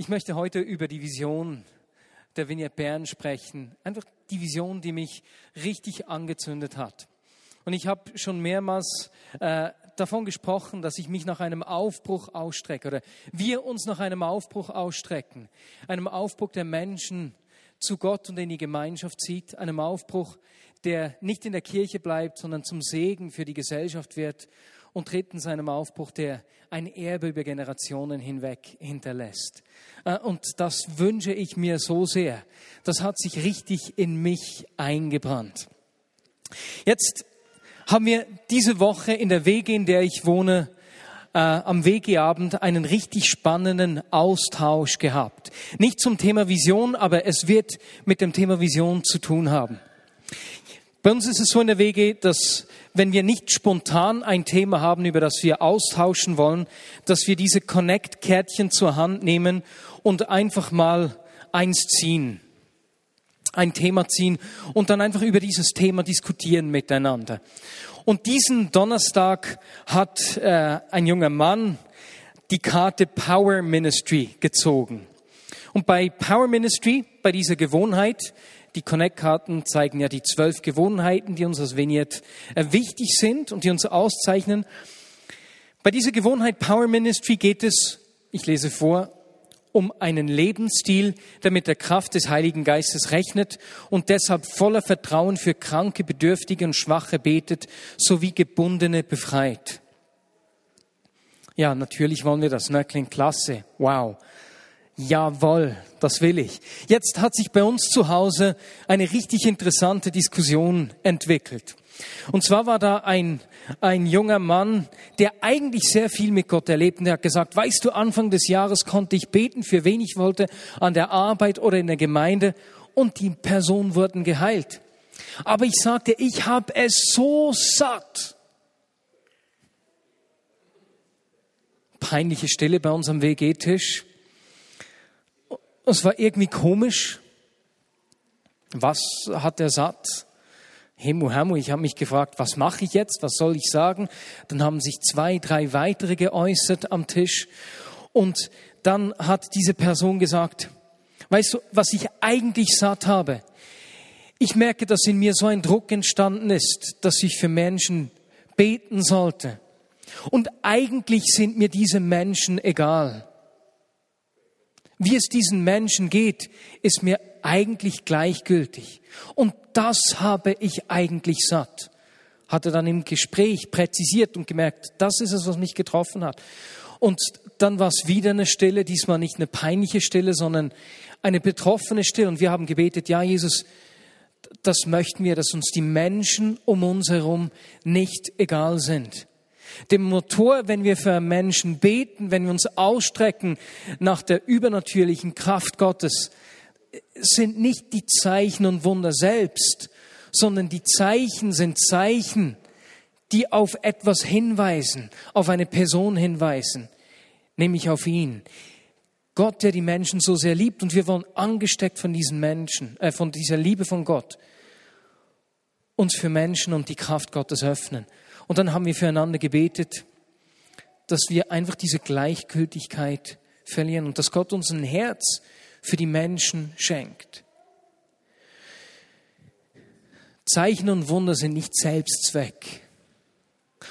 Ich möchte heute über die Vision der Vignette Bern sprechen. Einfach die Vision, die mich richtig angezündet hat. Und ich habe schon mehrmals äh, davon gesprochen, dass ich mich nach einem Aufbruch ausstrecke oder wir uns nach einem Aufbruch ausstrecken. Einem Aufbruch der Menschen zu Gott und in die Gemeinschaft zieht. Einem Aufbruch, der nicht in der Kirche bleibt, sondern zum Segen für die Gesellschaft wird. Und drittens einem Aufbruch, der ein Erbe über Generationen hinweg hinterlässt. Äh, und das wünsche ich mir so sehr. Das hat sich richtig in mich eingebrannt. Jetzt haben wir diese Woche in der Wege, in der ich wohne, äh, am Wegeabend einen richtig spannenden Austausch gehabt. Nicht zum Thema Vision, aber es wird mit dem Thema Vision zu tun haben. Bei uns ist es so in der WG, dass wenn wir nicht spontan ein Thema haben, über das wir austauschen wollen, dass wir diese Connect-Kärtchen zur Hand nehmen und einfach mal eins ziehen, ein Thema ziehen und dann einfach über dieses Thema diskutieren miteinander. Und diesen Donnerstag hat äh, ein junger Mann die Karte Power Ministry gezogen. Und bei Power Ministry, bei dieser Gewohnheit, die Connect-Karten zeigen ja die zwölf Gewohnheiten, die uns als Vignette äh, wichtig sind und die uns auszeichnen. Bei dieser Gewohnheit Power Ministry geht es, ich lese vor, um einen Lebensstil, der mit der Kraft des Heiligen Geistes rechnet und deshalb voller Vertrauen für Kranke, Bedürftige und Schwache betet, sowie Gebundene befreit. Ja, natürlich wollen wir das, ne? Klingt klasse. Wow. Jawohl, das will ich. Jetzt hat sich bei uns zu Hause eine richtig interessante Diskussion entwickelt. Und zwar war da ein, ein junger Mann, der eigentlich sehr viel mit Gott erlebt und der hat gesagt, weißt du, Anfang des Jahres konnte ich beten, für wen ich wollte, an der Arbeit oder in der Gemeinde und die Personen wurden geheilt. Aber ich sagte, ich habe es so satt. Peinliche Stille bei uns am WG-Tisch. Es war irgendwie komisch. Was hat er satt? Hemu, Hemu, ich habe mich gefragt, was mache ich jetzt? Was soll ich sagen? Dann haben sich zwei, drei weitere geäußert am Tisch. Und dann hat diese Person gesagt, weißt du, was ich eigentlich satt habe? Ich merke, dass in mir so ein Druck entstanden ist, dass ich für Menschen beten sollte. Und eigentlich sind mir diese Menschen egal. Wie es diesen Menschen geht, ist mir eigentlich gleichgültig. Und das habe ich eigentlich satt. Hat er dann im Gespräch präzisiert und gemerkt, das ist es, was mich getroffen hat. Und dann war es wieder eine Stille, diesmal nicht eine peinliche Stille, sondern eine betroffene Stille. Und wir haben gebetet, ja, Jesus, das möchten wir, dass uns die Menschen um uns herum nicht egal sind. Dem Motor, wenn wir für Menschen beten, wenn wir uns ausstrecken nach der übernatürlichen Kraft Gottes, sind nicht die Zeichen und Wunder selbst, sondern die Zeichen sind Zeichen, die auf etwas hinweisen, auf eine Person hinweisen, nämlich auf ihn. Gott, der die Menschen so sehr liebt und wir wollen angesteckt von diesen Menschen, äh, von dieser Liebe von Gott, uns für Menschen und die Kraft Gottes öffnen. Und dann haben wir füreinander gebetet, dass wir einfach diese Gleichgültigkeit verlieren und dass Gott uns ein Herz für die Menschen schenkt. Zeichen und Wunder sind nicht Selbstzweck.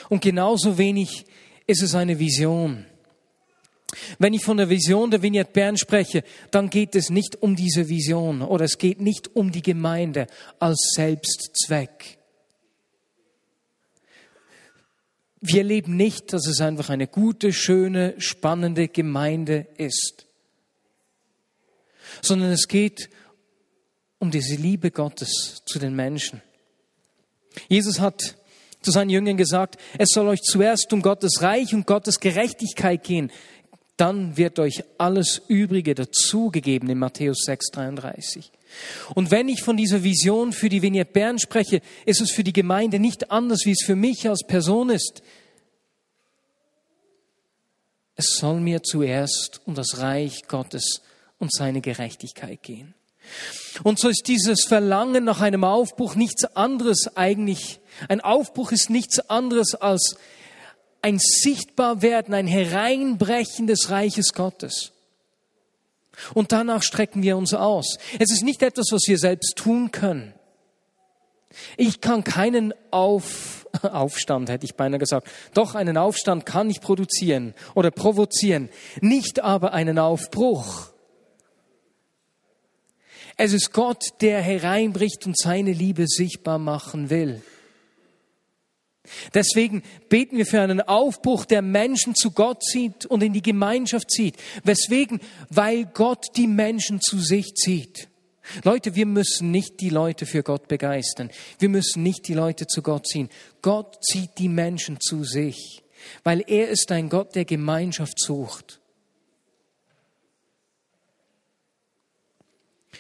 Und genauso wenig ist es eine Vision. Wenn ich von der Vision der Vignette Bern spreche, dann geht es nicht um diese Vision oder es geht nicht um die Gemeinde als Selbstzweck. Wir erleben nicht, dass es einfach eine gute, schöne, spannende Gemeinde ist, sondern es geht um diese Liebe Gottes zu den Menschen. Jesus hat zu seinen Jüngern gesagt, es soll euch zuerst um Gottes Reich und Gottes Gerechtigkeit gehen, dann wird euch alles Übrige dazugegeben in Matthäus 6, 33. Und wenn ich von dieser Vision für die Vignette Bern spreche, ist es für die Gemeinde nicht anders, wie es für mich als Person ist. Es soll mir zuerst um das Reich Gottes und seine Gerechtigkeit gehen. Und so ist dieses Verlangen nach einem Aufbruch nichts anderes eigentlich. Ein Aufbruch ist nichts anderes als ein Sichtbarwerden, ein Hereinbrechen des Reiches Gottes. Und danach strecken wir uns aus. Es ist nicht etwas, was wir selbst tun können. Ich kann keinen Auf, Aufstand, hätte ich beinahe gesagt. Doch einen Aufstand kann ich produzieren oder provozieren, nicht aber einen Aufbruch. Es ist Gott, der hereinbricht und seine Liebe sichtbar machen will. Deswegen beten wir für einen Aufbruch, der Menschen zu Gott zieht und in die Gemeinschaft zieht. Weswegen? Weil Gott die Menschen zu sich zieht. Leute, wir müssen nicht die Leute für Gott begeistern. Wir müssen nicht die Leute zu Gott ziehen. Gott zieht die Menschen zu sich, weil er ist ein Gott, der Gemeinschaft sucht.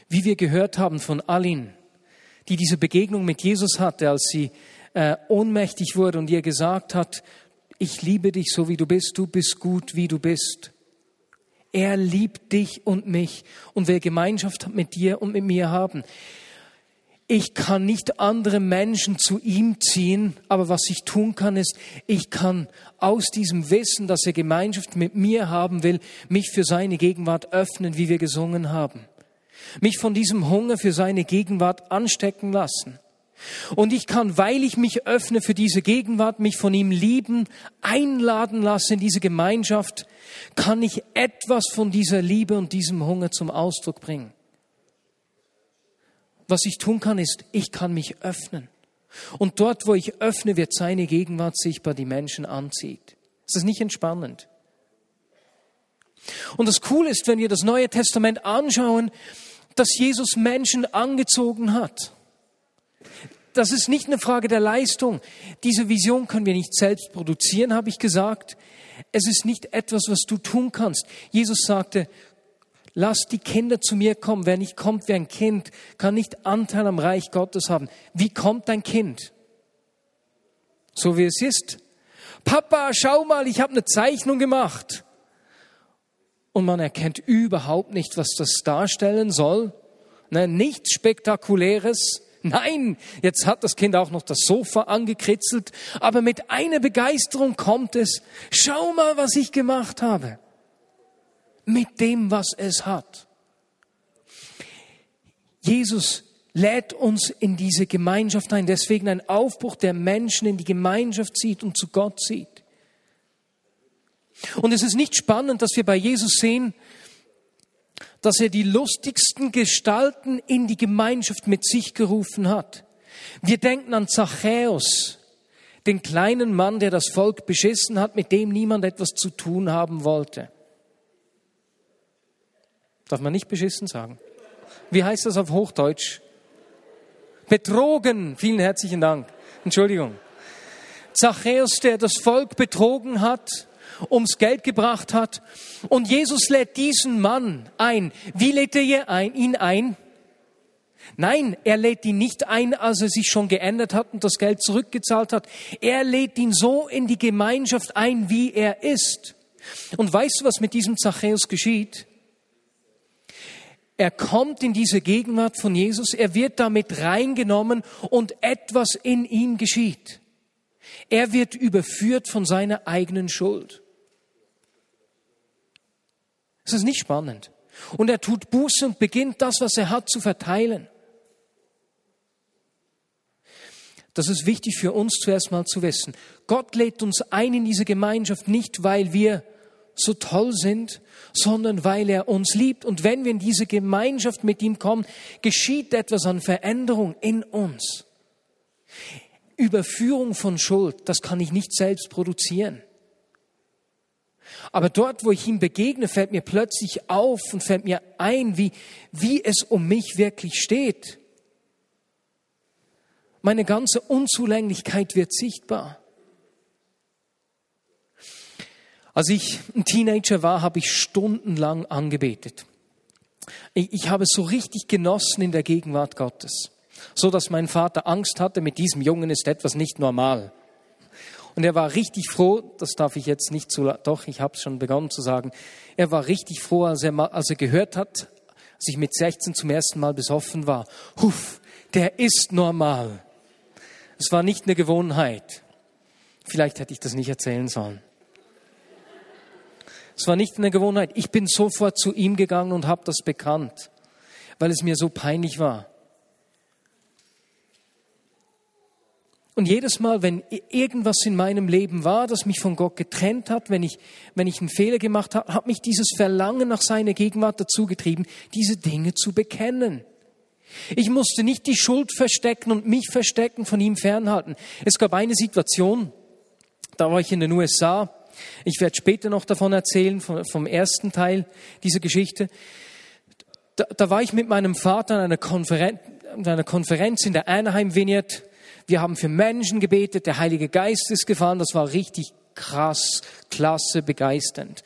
Wie wir gehört haben von Alin, die diese Begegnung mit Jesus hatte, als sie äh, ohnmächtig wurde und ihr gesagt hat, ich liebe dich so wie du bist, du bist gut wie du bist. Er liebt dich und mich und will Gemeinschaft mit dir und mit mir haben. Ich kann nicht andere Menschen zu ihm ziehen, aber was ich tun kann, ist, ich kann aus diesem Wissen, dass er Gemeinschaft mit mir haben will, mich für seine Gegenwart öffnen, wie wir gesungen haben. Mich von diesem Hunger für seine Gegenwart anstecken lassen. Und ich kann, weil ich mich öffne für diese Gegenwart, mich von ihm lieben, einladen lassen in diese Gemeinschaft, kann ich etwas von dieser Liebe und diesem Hunger zum Ausdruck bringen. Was ich tun kann, ist, ich kann mich öffnen. Und dort, wo ich öffne, wird seine Gegenwart sichtbar die Menschen anzieht. Ist das nicht entspannend? Und das Coole ist, wenn wir das Neue Testament anschauen, dass Jesus Menschen angezogen hat das ist nicht eine Frage der Leistung. Diese Vision können wir nicht selbst produzieren, habe ich gesagt. Es ist nicht etwas, was du tun kannst. Jesus sagte, lass die Kinder zu mir kommen. Wer nicht kommt wie ein Kind, kann nicht Anteil am Reich Gottes haben. Wie kommt dein Kind? So wie es ist. Papa, schau mal, ich habe eine Zeichnung gemacht. Und man erkennt überhaupt nicht, was das darstellen soll. Ne, nichts Spektakuläres. Nein, jetzt hat das Kind auch noch das Sofa angekritzelt, aber mit einer Begeisterung kommt es, schau mal, was ich gemacht habe. Mit dem, was es hat. Jesus lädt uns in diese Gemeinschaft ein, deswegen ein Aufbruch der Menschen in die Gemeinschaft zieht und zu Gott zieht. Und es ist nicht spannend, dass wir bei Jesus sehen, dass er die lustigsten Gestalten in die Gemeinschaft mit sich gerufen hat. Wir denken an Zachäus, den kleinen Mann, der das Volk beschissen hat, mit dem niemand etwas zu tun haben wollte. Darf man nicht beschissen sagen? Wie heißt das auf Hochdeutsch? Betrogen. Vielen herzlichen Dank. Entschuldigung. Zachäus, der das Volk betrogen hat, ums Geld gebracht hat. Und Jesus lädt diesen Mann ein. Wie lädt er ihn ein? Nein, er lädt ihn nicht ein, als er sich schon geändert hat und das Geld zurückgezahlt hat. Er lädt ihn so in die Gemeinschaft ein, wie er ist. Und weißt du, was mit diesem Zachäus geschieht? Er kommt in diese Gegenwart von Jesus, er wird damit reingenommen und etwas in ihm geschieht. Er wird überführt von seiner eigenen Schuld. Ist das nicht spannend? Und er tut Buße und beginnt das, was er hat, zu verteilen. Das ist wichtig für uns zuerst mal zu wissen. Gott lädt uns ein in diese Gemeinschaft nicht, weil wir so toll sind, sondern weil er uns liebt. Und wenn wir in diese Gemeinschaft mit ihm kommen, geschieht etwas an Veränderung in uns. Überführung von Schuld, das kann ich nicht selbst produzieren. Aber dort, wo ich ihm begegne, fällt mir plötzlich auf und fällt mir ein, wie, wie es um mich wirklich steht. Meine ganze Unzulänglichkeit wird sichtbar. Als ich ein Teenager war, habe ich stundenlang angebetet. Ich, ich habe es so richtig genossen in der Gegenwart Gottes, so dass mein Vater Angst hatte, mit diesem Jungen ist etwas nicht normal. Und er war richtig froh, das darf ich jetzt nicht zu, doch, ich habe es schon begonnen zu sagen, er war richtig froh, als er, als er gehört hat, als ich mit 16 zum ersten Mal besoffen war. Huff, der ist normal. Es war nicht eine Gewohnheit. Vielleicht hätte ich das nicht erzählen sollen. Es war nicht eine Gewohnheit. Ich bin sofort zu ihm gegangen und habe das bekannt, weil es mir so peinlich war. Und jedes Mal, wenn irgendwas in meinem Leben war, das mich von Gott getrennt hat, wenn ich, wenn ich einen Fehler gemacht habe, hat mich dieses Verlangen nach seiner Gegenwart dazu getrieben, diese Dinge zu bekennen. Ich musste nicht die Schuld verstecken und mich verstecken, von ihm fernhalten. Es gab eine Situation, da war ich in den USA. Ich werde später noch davon erzählen, vom, ersten Teil dieser Geschichte. Da, da war ich mit meinem Vater an einer Konferenz, an einer Konferenz in der Anaheim Vineyard wir haben für Menschen gebetet, der Heilige Geist ist gefahren, das war richtig krass, klasse, begeisternd.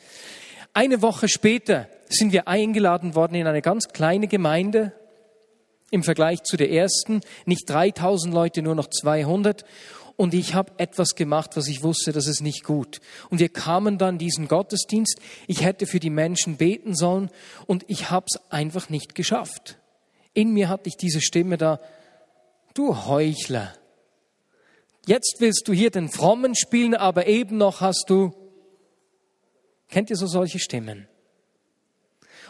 Eine Woche später sind wir eingeladen worden in eine ganz kleine Gemeinde im Vergleich zu der ersten, nicht 3000 Leute, nur noch 200. Und ich habe etwas gemacht, was ich wusste, das ist nicht gut. Und wir kamen dann diesen Gottesdienst. Ich hätte für die Menschen beten sollen und ich habe es einfach nicht geschafft. In mir hatte ich diese Stimme da, du Heuchler, Jetzt willst du hier den Frommen spielen, aber eben noch hast du, kennt ihr so solche Stimmen?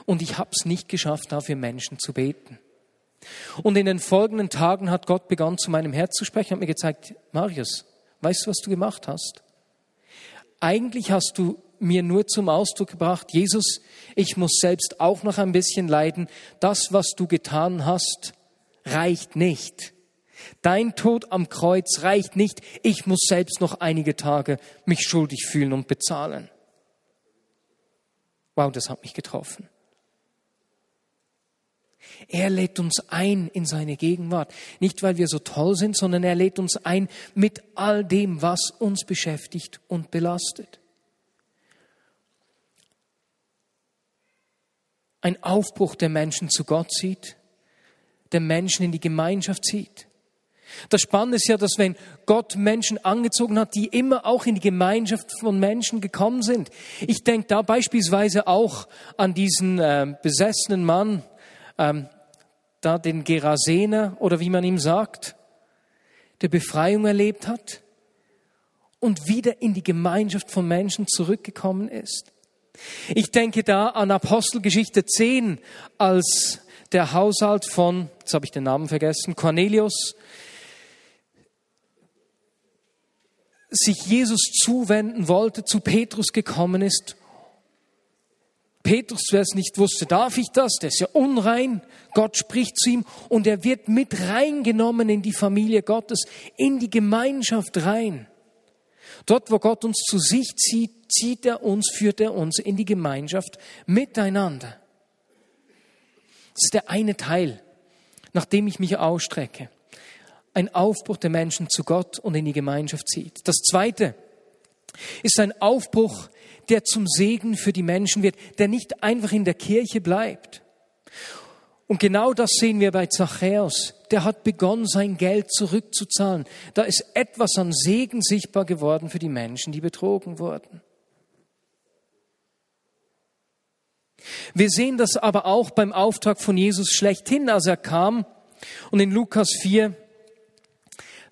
Und ich habe es nicht geschafft, dafür Menschen zu beten. Und in den folgenden Tagen hat Gott begonnen, zu meinem Herz zu sprechen, hat mir gezeigt, Marius, weißt du, was du gemacht hast? Eigentlich hast du mir nur zum Ausdruck gebracht, Jesus, ich muss selbst auch noch ein bisschen leiden. Das, was du getan hast, reicht nicht. Dein Tod am Kreuz reicht nicht. Ich muss selbst noch einige Tage mich schuldig fühlen und bezahlen. Wow, das hat mich getroffen. Er lädt uns ein in seine Gegenwart. Nicht, weil wir so toll sind, sondern er lädt uns ein mit all dem, was uns beschäftigt und belastet. Ein Aufbruch der Menschen zu Gott zieht, der Menschen in die Gemeinschaft zieht. Das Spannende ist ja, dass wenn Gott Menschen angezogen hat, die immer auch in die Gemeinschaft von Menschen gekommen sind. Ich denke da beispielsweise auch an diesen äh, besessenen Mann, ähm, da den Gerasener oder wie man ihm sagt, der Befreiung erlebt hat und wieder in die Gemeinschaft von Menschen zurückgekommen ist. Ich denke da an Apostelgeschichte 10, als der Haushalt von, jetzt habe ich den Namen vergessen, Cornelius sich Jesus zuwenden wollte, zu Petrus gekommen ist. Petrus zuerst nicht wusste, darf ich das? Der ist ja unrein. Gott spricht zu ihm und er wird mit reingenommen in die Familie Gottes, in die Gemeinschaft rein. Dort, wo Gott uns zu sich zieht, zieht er uns, führt er uns in die Gemeinschaft miteinander. Das ist der eine Teil, nach dem ich mich ausstrecke ein Aufbruch der Menschen zu Gott und in die Gemeinschaft zieht. Das Zweite ist ein Aufbruch, der zum Segen für die Menschen wird, der nicht einfach in der Kirche bleibt. Und genau das sehen wir bei Zachäus. Der hat begonnen, sein Geld zurückzuzahlen. Da ist etwas an Segen sichtbar geworden für die Menschen, die betrogen wurden. Wir sehen das aber auch beim Auftrag von Jesus schlechthin, als er kam und in Lukas 4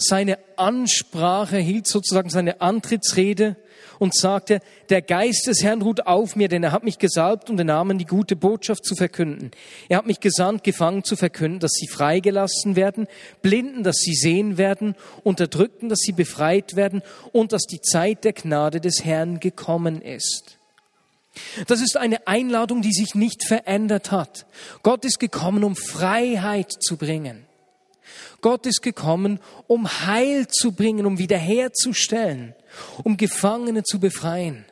seine Ansprache, hielt sozusagen seine Antrittsrede und sagte, der Geist des Herrn ruht auf mir, denn er hat mich gesalbt, um den Namen die gute Botschaft zu verkünden. Er hat mich gesandt, gefangen zu verkünden, dass sie freigelassen werden, Blinden, dass sie sehen werden, Unterdrückten, dass sie befreit werden und dass die Zeit der Gnade des Herrn gekommen ist. Das ist eine Einladung, die sich nicht verändert hat. Gott ist gekommen, um Freiheit zu bringen. Gott ist gekommen, um Heil zu bringen, um wiederherzustellen, um Gefangene zu befreien.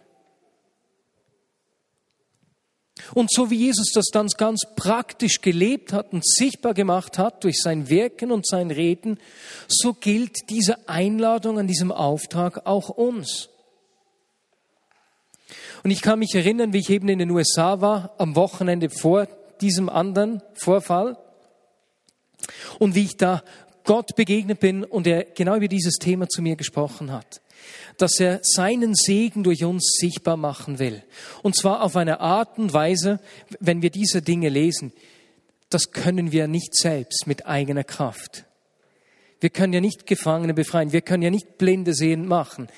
Und so wie Jesus das dann ganz praktisch gelebt hat und sichtbar gemacht hat durch sein Wirken und sein Reden, so gilt diese Einladung an diesem Auftrag auch uns. Und ich kann mich erinnern, wie ich eben in den USA war, am Wochenende vor diesem anderen Vorfall. Und wie ich da Gott begegnet bin und er genau über dieses Thema zu mir gesprochen hat. Dass er seinen Segen durch uns sichtbar machen will. Und zwar auf eine Art und Weise, wenn wir diese Dinge lesen, das können wir nicht selbst mit eigener Kraft. Wir können ja nicht Gefangene befreien. Wir können ja nicht Blinde sehen machen.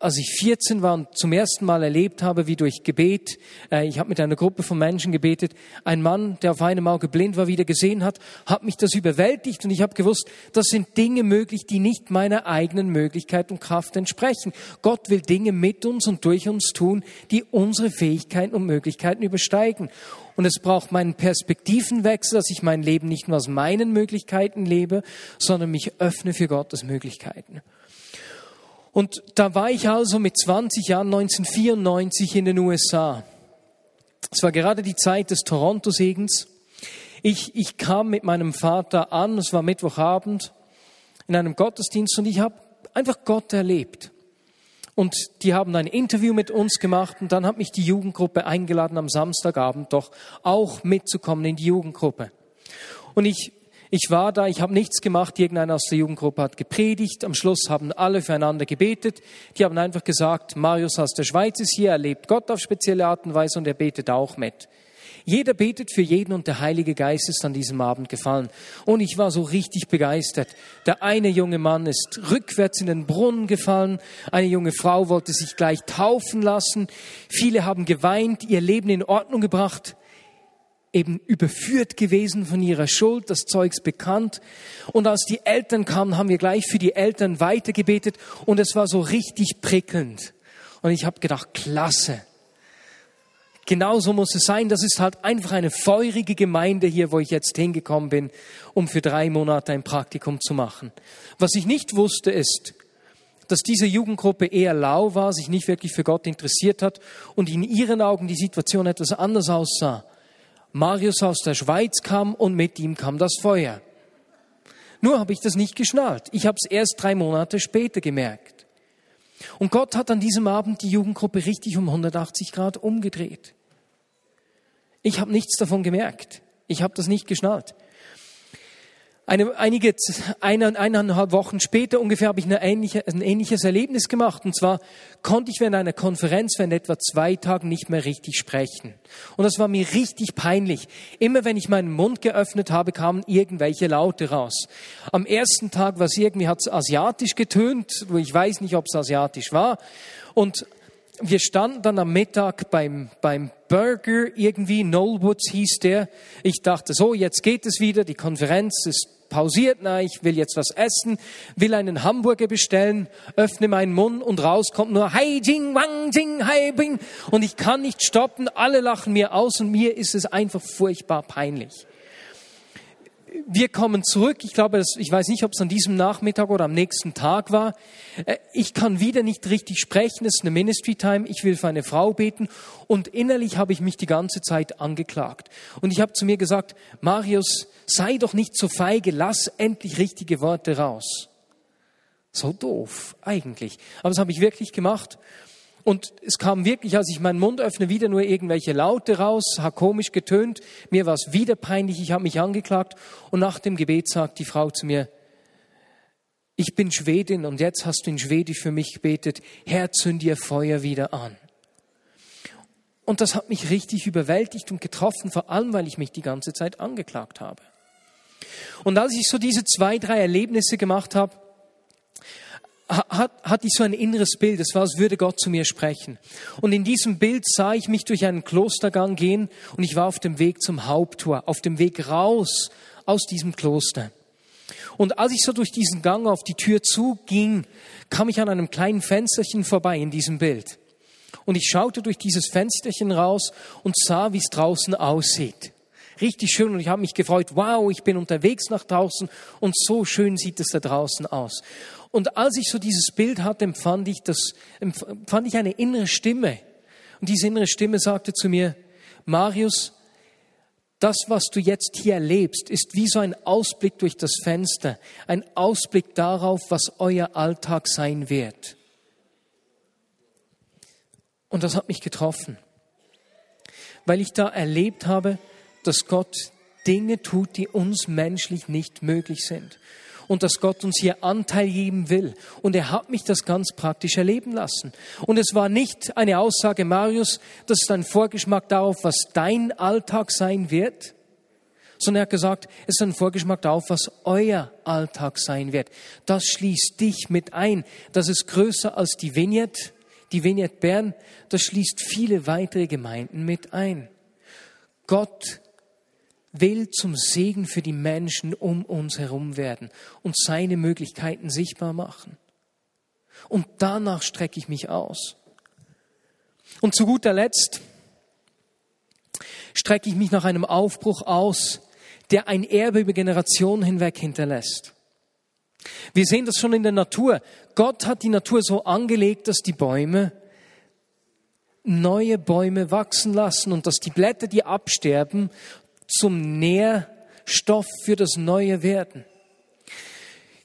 Als ich 14 war und zum ersten Mal erlebt habe, wie durch Gebet, äh, ich habe mit einer Gruppe von Menschen gebetet, ein Mann, der auf einem Auge blind war, wieder gesehen hat, hat mich das überwältigt und ich habe gewusst, das sind Dinge möglich, die nicht meiner eigenen Möglichkeit und Kraft entsprechen. Gott will Dinge mit uns und durch uns tun, die unsere Fähigkeiten und Möglichkeiten übersteigen. Und es braucht meinen Perspektivenwechsel, dass ich mein Leben nicht nur aus meinen Möglichkeiten lebe, sondern mich öffne für Gottes Möglichkeiten. Und da war ich also mit 20 Jahren 1994 in den USA. Es war gerade die Zeit des Toronto-Segens. Ich, ich kam mit meinem Vater an, es war Mittwochabend, in einem Gottesdienst und ich habe einfach Gott erlebt. Und die haben ein Interview mit uns gemacht und dann hat mich die Jugendgruppe eingeladen, am Samstagabend doch auch mitzukommen in die Jugendgruppe. Und ich ich war da, ich habe nichts gemacht, irgendeiner aus der Jugendgruppe hat gepredigt, am Schluss haben alle füreinander gebetet, die haben einfach gesagt, Marius aus der Schweiz ist hier, er lebt Gott auf spezielle Art und Weise und er betet auch mit. Jeder betet für jeden und der Heilige Geist ist an diesem Abend gefallen. Und ich war so richtig begeistert. Der eine junge Mann ist rückwärts in den Brunnen gefallen. Eine junge Frau wollte sich gleich taufen lassen. Viele haben geweint, ihr Leben in Ordnung gebracht eben überführt gewesen von ihrer Schuld, das Zeugs bekannt. Und als die Eltern kamen, haben wir gleich für die Eltern weitergebetet und es war so richtig prickelnd. Und ich habe gedacht, klasse. Genauso muss es sein. Das ist halt einfach eine feurige Gemeinde hier, wo ich jetzt hingekommen bin, um für drei Monate ein Praktikum zu machen. Was ich nicht wusste ist, dass diese Jugendgruppe eher lau war, sich nicht wirklich für Gott interessiert hat und in ihren Augen die Situation etwas anders aussah. Marius aus der Schweiz kam und mit ihm kam das Feuer. Nur habe ich das nicht geschnallt. Ich habe es erst drei Monate später gemerkt. Und Gott hat an diesem Abend die Jugendgruppe richtig um 180 Grad umgedreht. Ich habe nichts davon gemerkt. Ich habe das nicht geschnallt. Eine, einige, eine, eineinhalb Wochen später ungefähr habe ich ähnliche, ein ähnliches Erlebnis gemacht. Und zwar konnte ich während einer Konferenz während etwa zwei Tagen nicht mehr richtig sprechen. Und das war mir richtig peinlich. Immer wenn ich meinen Mund geöffnet habe, kamen irgendwelche Laute raus. Am ersten Tag war es irgendwie, hat es asiatisch getönt. Ich weiß nicht, ob es asiatisch war. Und wir standen dann am Mittag beim, beim Burger irgendwie, Knollwoods hieß der. Ich dachte, so, jetzt geht es wieder, die Konferenz ist pausiert, na, ich will jetzt was essen, will einen Hamburger bestellen, öffne meinen Mund und raus kommt nur Hai Jing Wang Jing Hai Bing. Und ich kann nicht stoppen, alle lachen mir aus und mir ist es einfach furchtbar peinlich wir kommen zurück. Ich glaube, ich weiß nicht, ob es an diesem Nachmittag oder am nächsten Tag war. Äh, ich kann wieder nicht richtig sprechen. Es ist eine Ministry Time. Ich will für eine Frau beten. Und innerlich habe ich mich die ganze Zeit angeklagt. Und ich habe zu mir gesagt, Marius, sei doch nicht so feige. Lass endlich richtige Worte raus. So doof, eigentlich. Aber das habe ich wirklich gemacht. Und es kam wirklich, als ich meinen Mund öffne, wieder nur irgendwelche Laute raus, hat komisch getönt. Mir war es wieder peinlich, ich habe mich angeklagt. Und nach dem Gebet sagt die Frau zu mir, ich bin Schwedin und jetzt hast du in Schwedisch für mich gebetet, Herr, zünd dir Feuer wieder an. Und das hat mich richtig überwältigt und getroffen, vor allem weil ich mich die ganze Zeit angeklagt habe. Und als ich so diese zwei, drei Erlebnisse gemacht habe, hat, hatte ich so ein inneres Bild. Es war, als würde Gott zu mir sprechen. Und in diesem Bild sah ich mich durch einen Klostergang gehen und ich war auf dem Weg zum Haupttor, auf dem Weg raus aus diesem Kloster. Und als ich so durch diesen Gang auf die Tür zuging, kam ich an einem kleinen Fensterchen vorbei in diesem Bild. Und ich schaute durch dieses Fensterchen raus und sah, wie es draußen aussieht. Richtig schön und ich habe mich gefreut, wow, ich bin unterwegs nach draußen und so schön sieht es da draußen aus. Und als ich so dieses Bild hatte, empfand ich, das, empfand ich eine innere Stimme. Und diese innere Stimme sagte zu mir, Marius, das, was du jetzt hier erlebst, ist wie so ein Ausblick durch das Fenster, ein Ausblick darauf, was euer Alltag sein wird. Und das hat mich getroffen, weil ich da erlebt habe, dass Gott Dinge tut, die uns menschlich nicht möglich sind und dass Gott uns hier Anteil geben will. Und er hat mich das ganz praktisch erleben lassen. Und es war nicht eine Aussage, Marius, das ist ein Vorgeschmack darauf, was dein Alltag sein wird, sondern er hat gesagt, es ist ein Vorgeschmack darauf, was euer Alltag sein wird. Das schließt dich mit ein. Das ist größer als die Vignette, die Vignette Bern. Das schließt viele weitere Gemeinden mit ein. Gott will zum Segen für die Menschen um uns herum werden und seine Möglichkeiten sichtbar machen. Und danach strecke ich mich aus. Und zu guter Letzt strecke ich mich nach einem Aufbruch aus, der ein Erbe über Generationen hinweg hinterlässt. Wir sehen das schon in der Natur. Gott hat die Natur so angelegt, dass die Bäume neue Bäume wachsen lassen und dass die Blätter, die absterben, zum Nährstoff für das Neue werden.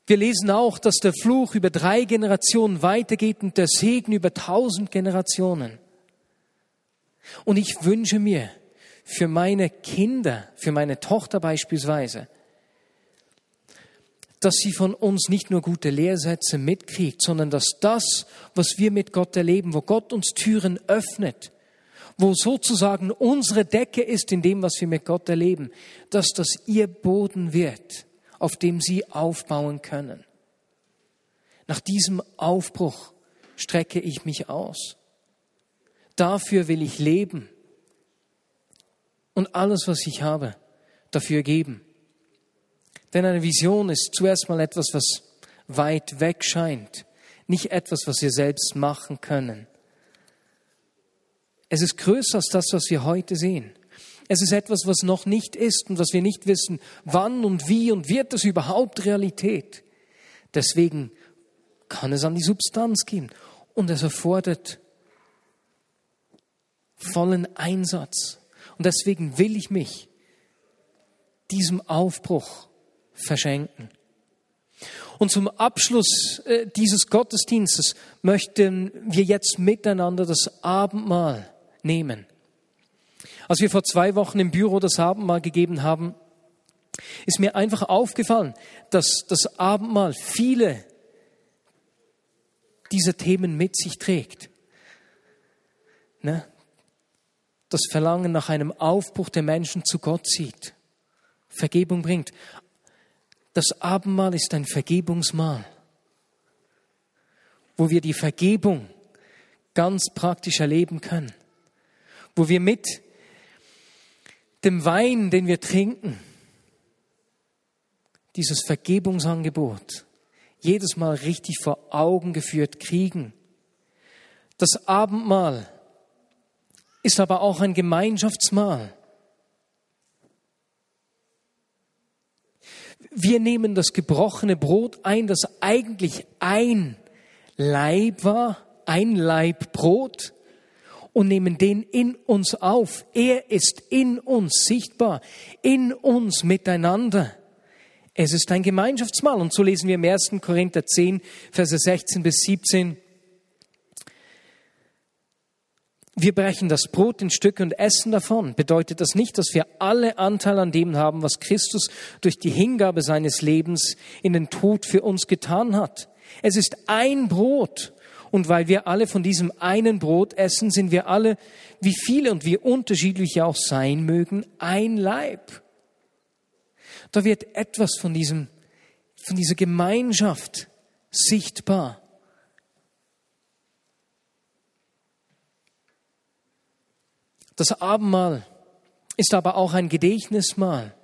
Wir lesen auch, dass der Fluch über drei Generationen weitergeht und der Segen über tausend Generationen. Und ich wünsche mir für meine Kinder, für meine Tochter beispielsweise, dass sie von uns nicht nur gute Lehrsätze mitkriegt, sondern dass das, was wir mit Gott erleben, wo Gott uns Türen öffnet, wo sozusagen unsere Decke ist in dem, was wir mit Gott erleben, dass das ihr Boden wird, auf dem sie aufbauen können. Nach diesem Aufbruch strecke ich mich aus. Dafür will ich leben und alles, was ich habe, dafür geben. Denn eine Vision ist zuerst mal etwas, was weit weg scheint, nicht etwas, was wir selbst machen können. Es ist größer als das, was wir heute sehen. Es ist etwas, was noch nicht ist und was wir nicht wissen, wann und wie und wird es überhaupt Realität. Deswegen kann es an die Substanz gehen und es erfordert vollen Einsatz. Und deswegen will ich mich diesem Aufbruch verschenken. Und zum Abschluss äh, dieses Gottesdienstes möchten wir jetzt miteinander das Abendmahl nehmen. Als wir vor zwei Wochen im Büro das Abendmahl gegeben haben, ist mir einfach aufgefallen, dass das Abendmahl viele dieser Themen mit sich trägt. Ne? Das Verlangen nach einem Aufbruch der Menschen zu Gott zieht, Vergebung bringt. Das Abendmahl ist ein Vergebungsmahl, wo wir die Vergebung ganz praktisch erleben können wo wir mit dem Wein, den wir trinken, dieses Vergebungsangebot jedes Mal richtig vor Augen geführt kriegen. Das Abendmahl ist aber auch ein Gemeinschaftsmahl. Wir nehmen das gebrochene Brot ein, das eigentlich ein Leib war, ein Leib Brot, und nehmen den in uns auf. Er ist in uns sichtbar, in uns miteinander. Es ist ein Gemeinschaftsmahl. Und so lesen wir im 1. Korinther 10, Verse 16 bis 17. Wir brechen das Brot in Stücke und essen davon. Bedeutet das nicht, dass wir alle Anteil an dem haben, was Christus durch die Hingabe seines Lebens in den Tod für uns getan hat? Es ist ein Brot und weil wir alle von diesem einen Brot essen, sind wir alle, wie viele und wie unterschiedlich auch sein mögen, ein Leib. Da wird etwas von diesem, von dieser Gemeinschaft sichtbar. Das Abendmahl ist aber auch ein Gedächtnismahl.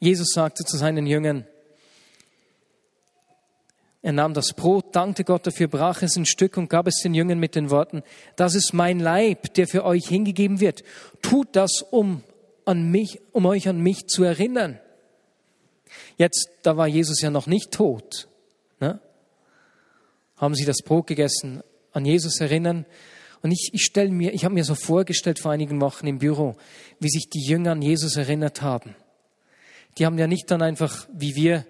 Jesus sagte zu seinen Jüngern, er nahm das Brot, dankte Gott dafür, brach es in Stück und gab es den Jüngern mit den Worten, das ist mein Leib, der für euch hingegeben wird. Tut das, um an mich, um euch an mich zu erinnern. Jetzt, da war Jesus ja noch nicht tot. Ne? Haben sie das Brot gegessen, an Jesus erinnern. Und ich, ich stelle mir, ich habe mir so vorgestellt vor einigen Wochen im Büro, wie sich die Jünger an Jesus erinnert haben. Die haben ja nicht dann einfach, wie wir,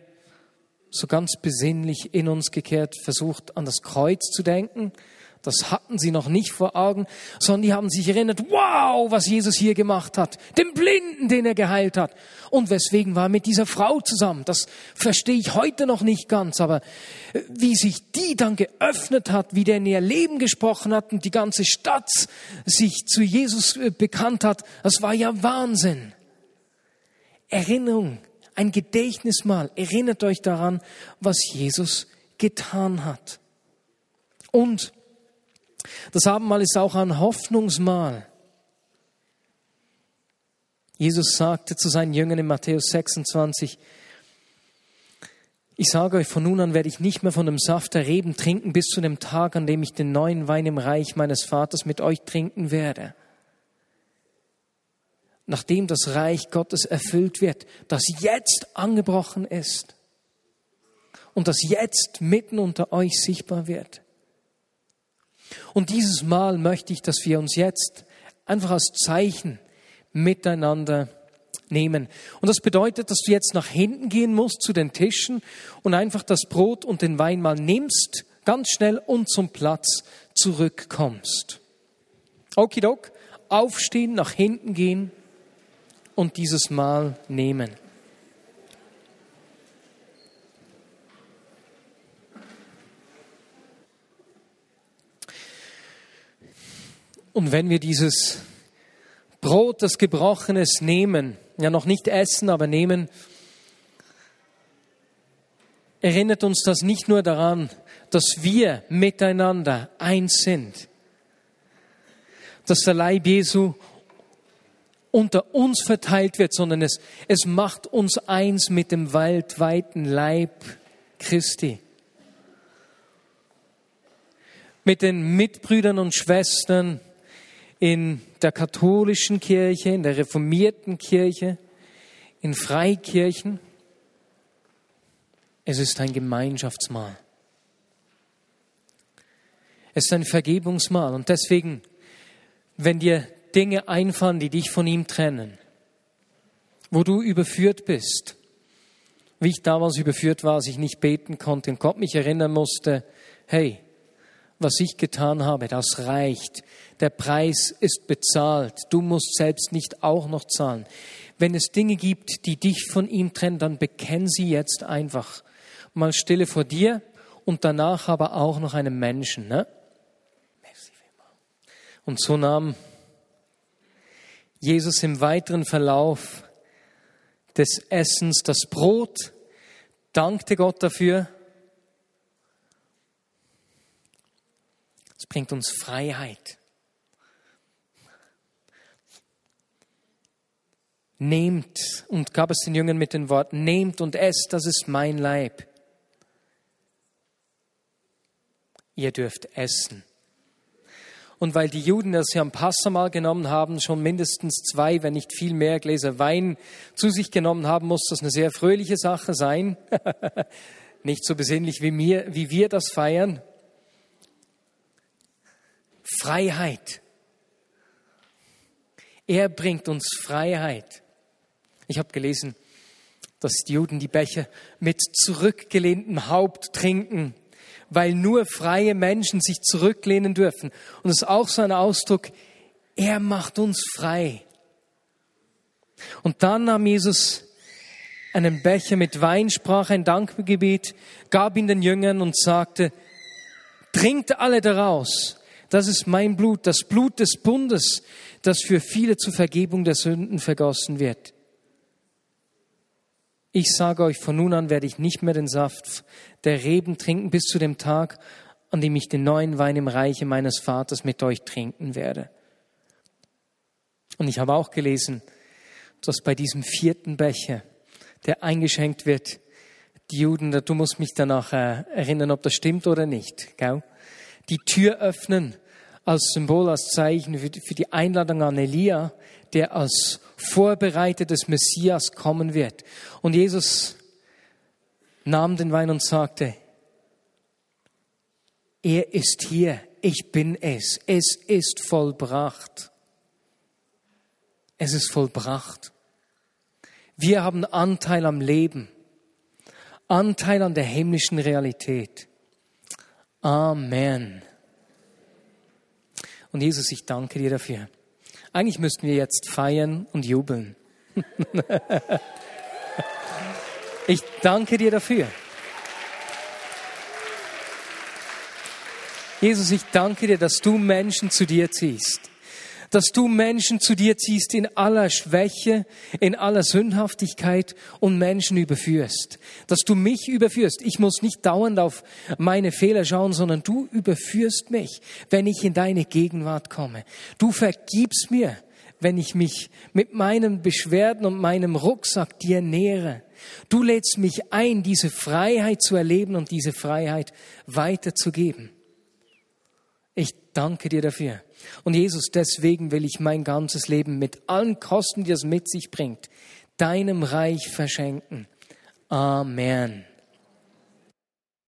so ganz besinnlich in uns gekehrt versucht, an das Kreuz zu denken, Das hatten sie noch nicht vor Augen, sondern die haben sich erinnert, wow, was Jesus hier gemacht hat, den Blinden, den er geheilt hat. Und weswegen war er mit dieser Frau zusammen? Das verstehe ich heute noch nicht ganz, aber äh, wie sich die dann geöffnet hat, wie der in ihr Leben gesprochen hat und die ganze Stadt sich zu Jesus äh, bekannt hat, das war ja Wahnsinn. Erinnerung, ein Gedächtnismal, erinnert euch daran, was Jesus getan hat. Und das Abendmahl ist auch ein Hoffnungsmahl. Jesus sagte zu seinen Jüngern in Matthäus 26, ich sage euch, von nun an werde ich nicht mehr von dem Saft der Reben trinken bis zu dem Tag, an dem ich den neuen Wein im Reich meines Vaters mit euch trinken werde. Nachdem das Reich Gottes erfüllt wird, das jetzt angebrochen ist und das jetzt mitten unter euch sichtbar wird. Und dieses Mal möchte ich, dass wir uns jetzt einfach als Zeichen miteinander nehmen. Und das bedeutet, dass du jetzt nach hinten gehen musst zu den Tischen und einfach das Brot und den Wein mal nimmst, ganz schnell und zum Platz zurückkommst. Okidok, aufstehen, nach hinten gehen und dieses Mal nehmen. Und wenn wir dieses Brot, das Gebrochenes nehmen, ja noch nicht essen, aber nehmen, erinnert uns das nicht nur daran, dass wir miteinander eins sind, dass der Leib Jesu unter uns verteilt wird, sondern es, es macht uns eins mit dem weltweiten Leib Christi. Mit den Mitbrüdern und Schwestern, in der katholischen Kirche, in der reformierten Kirche, in Freikirchen. Es ist ein Gemeinschaftsmahl. Es ist ein Vergebungsmahl. Und deswegen, wenn dir Dinge einfallen, die dich von ihm trennen, wo du überführt bist, wie ich damals überführt war, als ich nicht beten konnte und Gott mich erinnern musste, hey, was ich getan habe, das reicht. Der Preis ist bezahlt. Du musst selbst nicht auch noch zahlen. Wenn es Dinge gibt, die dich von ihm trennen, dann bekenn sie jetzt einfach. Mal stille vor dir und danach aber auch noch einem Menschen. Ne? Und so nahm Jesus im weiteren Verlauf des Essens das Brot, dankte Gott dafür Es bringt uns Freiheit. Nehmt und gab es den Jüngern mit den Worten, nehmt und esst, das ist mein Leib. Ihr dürft essen. Und weil die Juden das ja am Passamal genommen haben, schon mindestens zwei, wenn nicht viel mehr Gläser Wein zu sich genommen haben, muss das eine sehr fröhliche Sache sein. nicht so besinnlich wie, mir, wie wir das feiern. Freiheit. Er bringt uns Freiheit. Ich habe gelesen, dass die Juden die Becher mit zurückgelehntem Haupt trinken, weil nur freie Menschen sich zurücklehnen dürfen. Und es ist auch so ein Ausdruck, er macht uns frei. Und dann nahm Jesus einen Becher mit Wein, sprach ein Dankgebet, gab ihn den Jüngern und sagte, trinkt alle daraus. Das ist mein Blut, das Blut des Bundes, das für viele zur Vergebung der Sünden vergossen wird. Ich sage euch, von nun an werde ich nicht mehr den Saft der Reben trinken bis zu dem Tag, an dem ich den neuen Wein im Reiche meines Vaters mit euch trinken werde. Und ich habe auch gelesen, dass bei diesem vierten Becher, der eingeschenkt wird, die Juden, du musst mich danach äh, erinnern, ob das stimmt oder nicht, gell? die Tür öffnen als Symbol, als Zeichen für die Einladung an Elia, der als Vorbereiter des Messias kommen wird. Und Jesus nahm den Wein und sagte, er ist hier, ich bin es, es ist vollbracht. Es ist vollbracht. Wir haben Anteil am Leben, Anteil an der himmlischen Realität. Amen. Und Jesus, ich danke dir dafür. Eigentlich müssten wir jetzt feiern und jubeln. ich danke dir dafür. Jesus, ich danke dir, dass du Menschen zu dir ziehst dass du Menschen zu dir ziehst in aller Schwäche, in aller Sündhaftigkeit und Menschen überführst. Dass du mich überführst. Ich muss nicht dauernd auf meine Fehler schauen, sondern du überführst mich, wenn ich in deine Gegenwart komme. Du vergibst mir, wenn ich mich mit meinen Beschwerden und meinem Rucksack dir nähere. Du lädst mich ein, diese Freiheit zu erleben und diese Freiheit weiterzugeben. Ich danke dir dafür. Und Jesus, deswegen will ich mein ganzes Leben mit allen Kosten, die es mit sich bringt, deinem Reich verschenken. Amen.